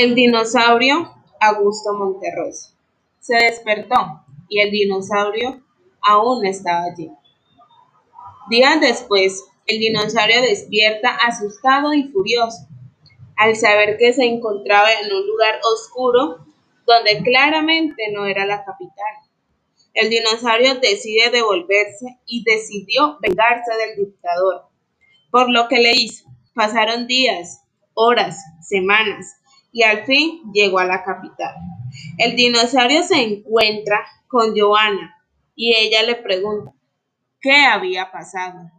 El dinosaurio Augusto Monterroso se despertó y el dinosaurio aún estaba allí. Días después, el dinosaurio despierta asustado y furioso al saber que se encontraba en un lugar oscuro donde claramente no era la capital. El dinosaurio decide devolverse y decidió vengarse del dictador, por lo que le hizo. Pasaron días, horas, semanas y al fin llegó a la capital. El dinosaurio se encuentra con Joana y ella le pregunta qué había pasado.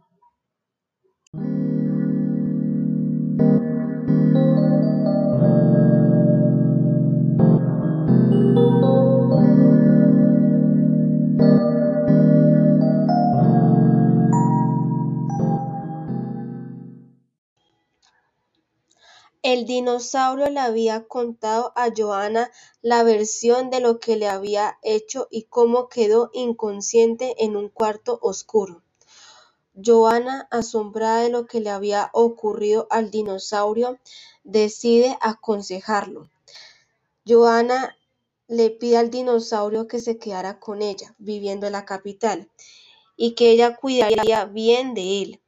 El dinosaurio le había contado a Joana la versión de lo que le había hecho y cómo quedó inconsciente en un cuarto oscuro. Joana, asombrada de lo que le había ocurrido al dinosaurio, decide aconsejarlo. Joana le pide al dinosaurio que se quedara con ella, viviendo en la capital, y que ella cuidaría bien de él.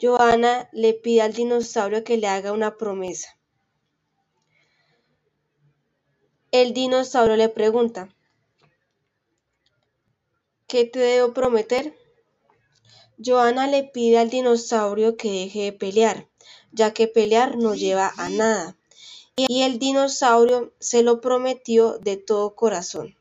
Joana le pide al dinosaurio que le haga una promesa. El dinosaurio le pregunta, ¿qué te debo prometer? Joana le pide al dinosaurio que deje de pelear, ya que pelear no lleva a nada, y el dinosaurio se lo prometió de todo corazón.